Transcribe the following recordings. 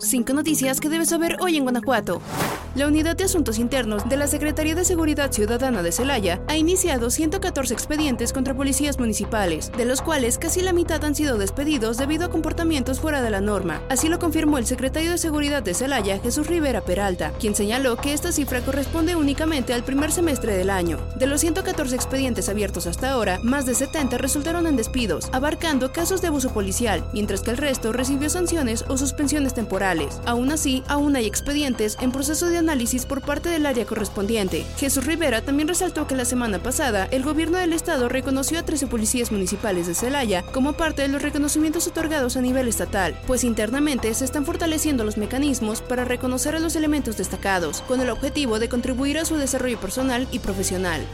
Cinco noticias que debes saber hoy en Guanajuato. La Unidad de Asuntos Internos de la Secretaría de Seguridad Ciudadana de Celaya ha iniciado 114 expedientes contra policías municipales, de los cuales casi la mitad han sido despedidos debido a comportamientos fuera de la norma. Así lo confirmó el secretario de Seguridad de Celaya, Jesús Rivera Peralta, quien señaló que esta cifra corresponde únicamente al primer semestre del año. De los 114 expedientes abiertos hasta ahora, más de 70 resultaron en despidos, abarcando casos de abuso policial, mientras que el resto recibió sanciones o suspensiones temporales. Aún así, aún hay expedientes en proceso de análisis por parte del área correspondiente. Jesús Rivera también resaltó que la semana pasada el gobierno del estado reconoció a 13 policías municipales de Celaya como parte de los reconocimientos otorgados a nivel estatal, pues internamente se están fortaleciendo los mecanismos para reconocer a los elementos destacados, con el objetivo de contribuir a su desarrollo personal y profesional.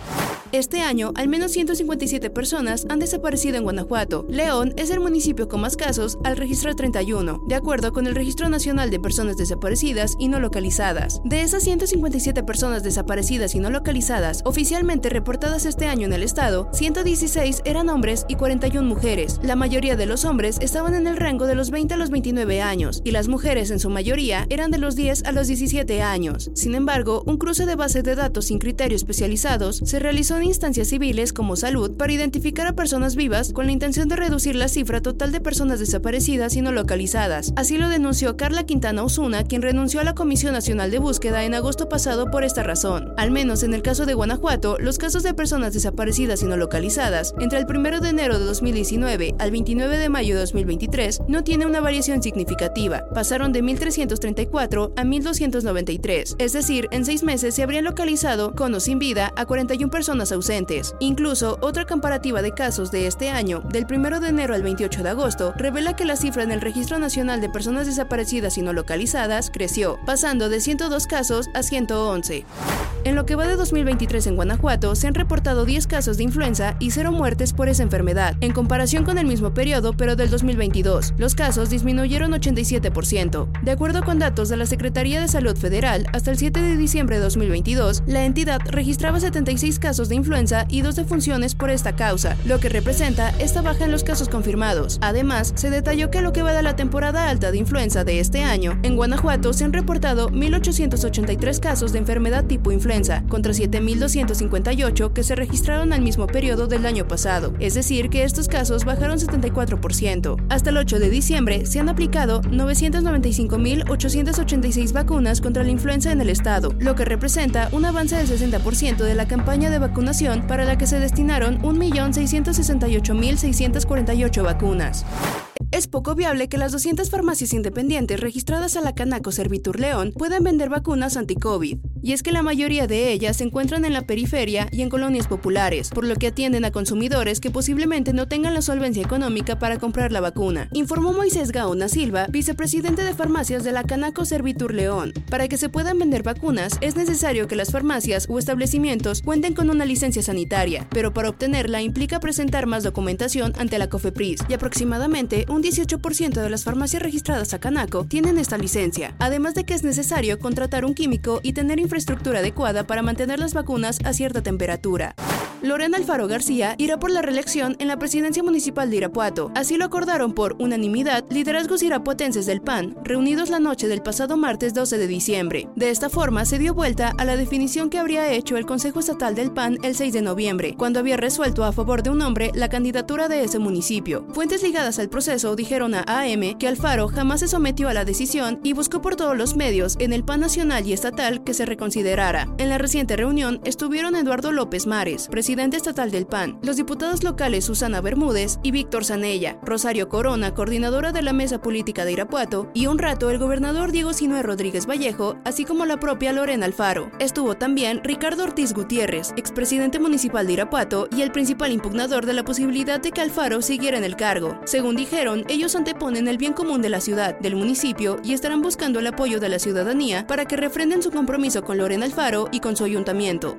Este año, al menos 157 personas han desaparecido en Guanajuato. León es el municipio con más casos al registrar 31, de acuerdo con el Registro Nacional de Personas Desaparecidas y No Localizadas. De esas 157 personas desaparecidas y no localizadas oficialmente reportadas este año en el estado, 116 eran hombres y 41 mujeres. La mayoría de los hombres estaban en el rango de los 20 a los 29 años y las mujeres en su mayoría eran de los 10 a los 17 años. Sin embargo, un cruce de bases de datos sin criterio especializados se realizó instancias civiles como salud para identificar a personas vivas con la intención de reducir la cifra total de personas desaparecidas y no localizadas. Así lo denunció Carla Quintana Osuna, quien renunció a la Comisión Nacional de Búsqueda en agosto pasado por esta razón. Al menos en el caso de Guanajuato, los casos de personas desaparecidas y no localizadas entre el 1 de enero de 2019 al 29 de mayo de 2023 no tiene una variación significativa. Pasaron de 1.334 a 1.293. Es decir, en seis meses se habrían localizado, con o sin vida, a 41 personas ausentes. Incluso, otra comparativa de casos de este año, del 1 de enero al 28 de agosto, revela que la cifra en el Registro Nacional de Personas Desaparecidas y No Localizadas creció, pasando de 102 casos a 111. En lo que va de 2023 en Guanajuato, se han reportado 10 casos de influenza y 0 muertes por esa enfermedad, en comparación con el mismo periodo, pero del 2022. Los casos disminuyeron 87%. De acuerdo con datos de la Secretaría de Salud Federal, hasta el 7 de diciembre de 2022, la entidad registraba 76 casos de influenza y dos defunciones por esta causa, lo que representa esta baja en los casos confirmados. Además, se detalló que lo que va de la temporada alta de influenza de este año, en Guanajuato se han reportado 1.883 casos de enfermedad tipo influenza contra 7.258 que se registraron al mismo periodo del año pasado, es decir, que estos casos bajaron 74%. Hasta el 8 de diciembre se han aplicado 995.886 vacunas contra la influenza en el estado, lo que representa un avance del 60% de la campaña de vacunación para la que se destinaron 1.668.648 vacunas. Es poco viable que las 200 farmacias independientes registradas a la Canaco Servitur León puedan vender vacunas anti-COVID. Y es que la mayoría de ellas se encuentran en la periferia y en colonias populares, por lo que atienden a consumidores que posiblemente no tengan la solvencia económica para comprar la vacuna, informó Moisés Gaona Silva, vicepresidente de farmacias de la Canaco Servitur León. Para que se puedan vender vacunas, es necesario que las farmacias o establecimientos cuenten con una licencia sanitaria, pero para obtenerla implica presentar más documentación ante la COFEPRIS y aproximadamente un 18% de las farmacias registradas a Canaco tienen esta licencia, además de que es necesario contratar un químico y tener infraestructura adecuada para mantener las vacunas a cierta temperatura. Lorena Alfaro García irá por la reelección en la presidencia municipal de Irapuato. Así lo acordaron por unanimidad liderazgos irapuatenses del PAN, reunidos la noche del pasado martes 12 de diciembre. De esta forma se dio vuelta a la definición que habría hecho el Consejo Estatal del PAN el 6 de noviembre, cuando había resuelto a favor de un hombre la candidatura de ese municipio. Fuentes ligadas al proceso dijeron a AM que Alfaro jamás se sometió a la decisión y buscó por todos los medios en el PAN nacional y estatal que se reconsiderara. En la reciente reunión estuvieron Eduardo López Mares, presidente presidente estatal del PAN, los diputados locales Susana Bermúdez y Víctor Zanella, Rosario Corona, coordinadora de la Mesa Política de Irapuato, y un rato el gobernador Diego Sinue Rodríguez Vallejo, así como la propia Lorena Alfaro. Estuvo también Ricardo Ortiz Gutiérrez, expresidente municipal de Irapuato y el principal impugnador de la posibilidad de que Alfaro siguiera en el cargo. Según dijeron, ellos anteponen el bien común de la ciudad, del municipio y estarán buscando el apoyo de la ciudadanía para que refrenden su compromiso con Lorena Alfaro y con su ayuntamiento.